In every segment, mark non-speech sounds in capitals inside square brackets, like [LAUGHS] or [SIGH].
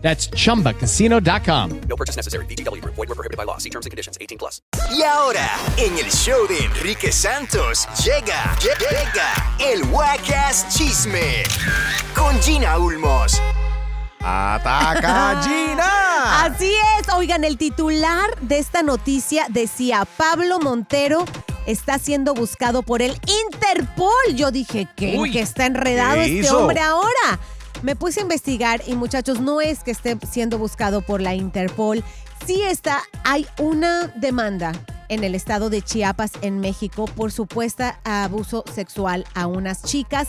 That's chumbacasino.com. No purchase necessary. BGW. Void were prohibited by law. See terms and conditions. 18 plus. Y ahora, en el show de Enrique Santos, llega, llega el Wacas Chisme con Gina Ulmos. ¡Ataca [LAUGHS] Gina! Así es. Oigan, el titular de esta noticia decía, Pablo Montero está siendo buscado por el Interpol. Yo dije, ¿qué? Uy, que está enredado ¿qué este hizo? hombre ahora. Me puse a investigar y muchachos, no es que esté siendo buscado por la Interpol. Sí está, hay una demanda en el estado de Chiapas, en México, por supuesta abuso sexual a unas chicas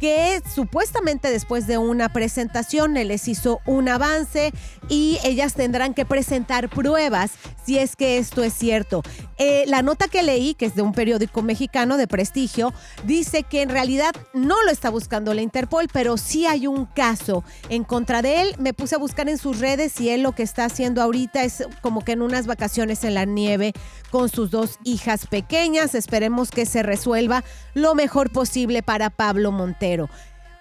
que supuestamente después de una presentación les hizo un avance y ellas tendrán que presentar pruebas si es que esto es cierto. Eh, la nota que leí, que es de un periódico mexicano de prestigio, dice que en realidad no lo está buscando la Interpol, pero sí hay un caso en contra de él. Me puse a buscar en sus redes y él lo que está haciendo ahorita es como que en unas vacaciones en la nieve con sus dos hijas pequeñas. Esperemos que se resuelva lo mejor posible para Pablo Montero.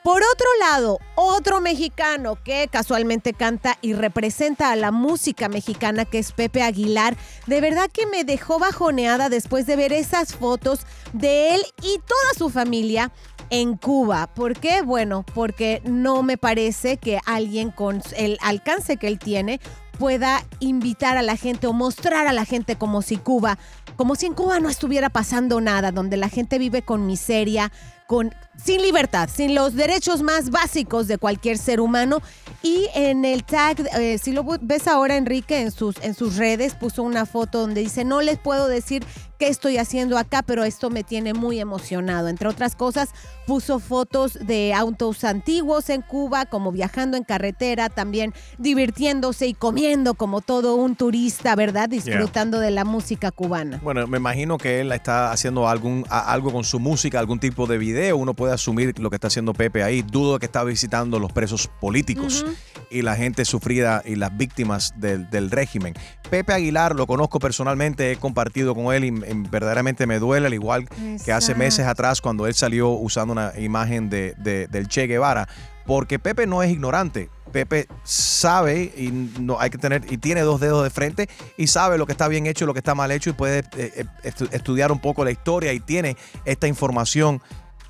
Por otro lado, otro mexicano que casualmente canta y representa a la música mexicana, que es Pepe Aguilar, de verdad que me dejó bajoneada después de ver esas fotos de él y toda su familia en Cuba. ¿Por qué? Bueno, porque no me parece que alguien con el alcance que él tiene pueda invitar a la gente o mostrar a la gente como si Cuba, como si en Cuba no estuviera pasando nada, donde la gente vive con miseria, con sin libertad, sin los derechos más básicos de cualquier ser humano. Y en el tag, eh, si lo ves ahora, Enrique, en sus, en sus redes, puso una foto donde dice, no les puedo decir qué estoy haciendo acá, pero esto me tiene muy emocionado. Entre otras cosas, puso fotos de autos antiguos en Cuba, como viajando en carretera, también divirtiéndose y comiendo como todo un turista, ¿verdad? Disfrutando de la música cubana. Bueno, me imagino que él está haciendo algún, a- algo con su música, algún tipo de video. Uno puede asumir lo que está haciendo Pepe ahí. Dudo que está visitando los presos políticos y la gente sufrida y las víctimas del, del régimen. Pepe Aguilar lo conozco personalmente, he compartido con él y, y verdaderamente me duele, al igual que hace meses atrás cuando él salió usando una imagen de, de- del Che Guevara. Porque Pepe no es ignorante. Pepe sabe y no hay que tener y tiene dos dedos de frente y sabe lo que está bien hecho y lo que está mal hecho y puede eh, eh, estu- estudiar un poco la historia y tiene esta información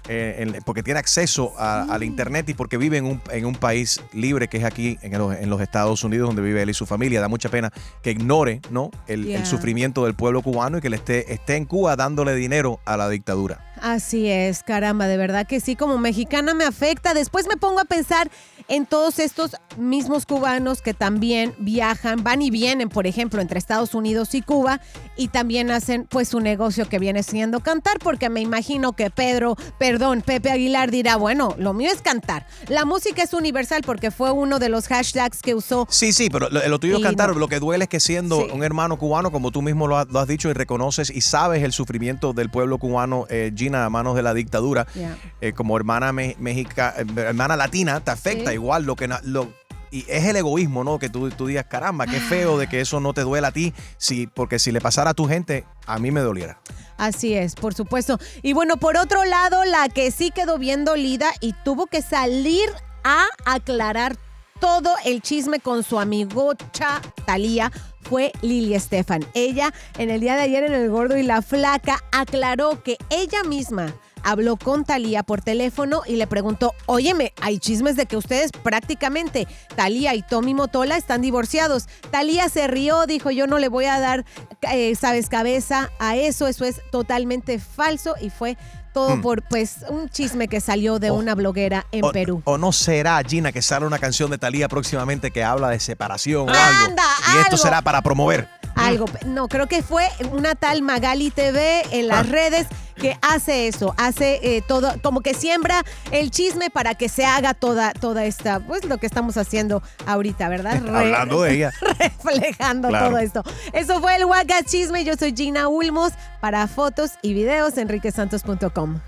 eh, en- porque tiene acceso a- al internet y porque vive en un, en un país libre que es aquí en los, en los Estados Unidos donde vive él y su familia. Da mucha pena que ignore ¿no? el, el sufrimiento del pueblo cubano y que le esté, esté en Cuba dándole dinero a la dictadura. Así es, caramba, de verdad que sí, como mexicana me afecta. Después me pongo a pensar en todos estos mismos cubanos que también viajan, van y vienen, por ejemplo, entre Estados Unidos y Cuba, y también hacen pues su negocio que viene siendo cantar, porque me imagino que Pedro, perdón, Pepe Aguilar dirá, bueno, lo mío es cantar. La música es universal porque fue uno de los hashtags que usó. Sí, sí, pero lo, lo tuyo es cantar. no. Lo que duele es que siendo Sí. un hermano cubano, como tú mismo lo, ha- lo has dicho y reconoces y sabes el sufrimiento del pueblo cubano, eh, Gina, a manos de la dictadura, Ya. eh, como hermana me- mexica, eh, hermana latina, te afecta Sí. igual lo que lo y es el egoísmo, ¿no? Que tú, tú digas, caramba, qué feo de que eso no te duela a ti, si, porque si le pasara a tu gente, a mí me doliera. Así es, por supuesto. Y bueno, por otro lado, la que sí quedó bien dolida y tuvo que salir a aclarar todo el chisme con su amigocha Talía fue Lili Estefan. Ella, en el día de ayer en El Gordo y la Flaca, aclaró que ella misma habló con Talía por teléfono y le preguntó, óyeme, hay chismes de que ustedes prácticamente, Talía y Tommy Motola, están divorciados. Talía se rió, dijo, yo no le voy a dar, eh, sabes, cabeza a eso, eso es totalmente falso y fue todo por pues un chisme que salió de una bloguera en o, Perú. o no será, Gina, que sale una canción de Talía próximamente que habla de separación o Anda, algo. Y esto será para promover. Algo, no, creo que fue una tal Magali TV en las Ah. redes que hace eso, hace eh, todo, como que siembra el chisme para que se haga toda, toda esta, pues lo que estamos haciendo ahorita, ¿verdad? [LAUGHS] Re- Hablando de ella. [LAUGHS] reflejando Claro. todo esto. Eso fue el Waka Chisme. Yo soy Gina Ulmos. Para fotos y videos, enriquesantos.com.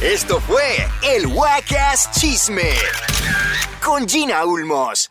Esto fue el Wacas Chisme con Gina Ulmos.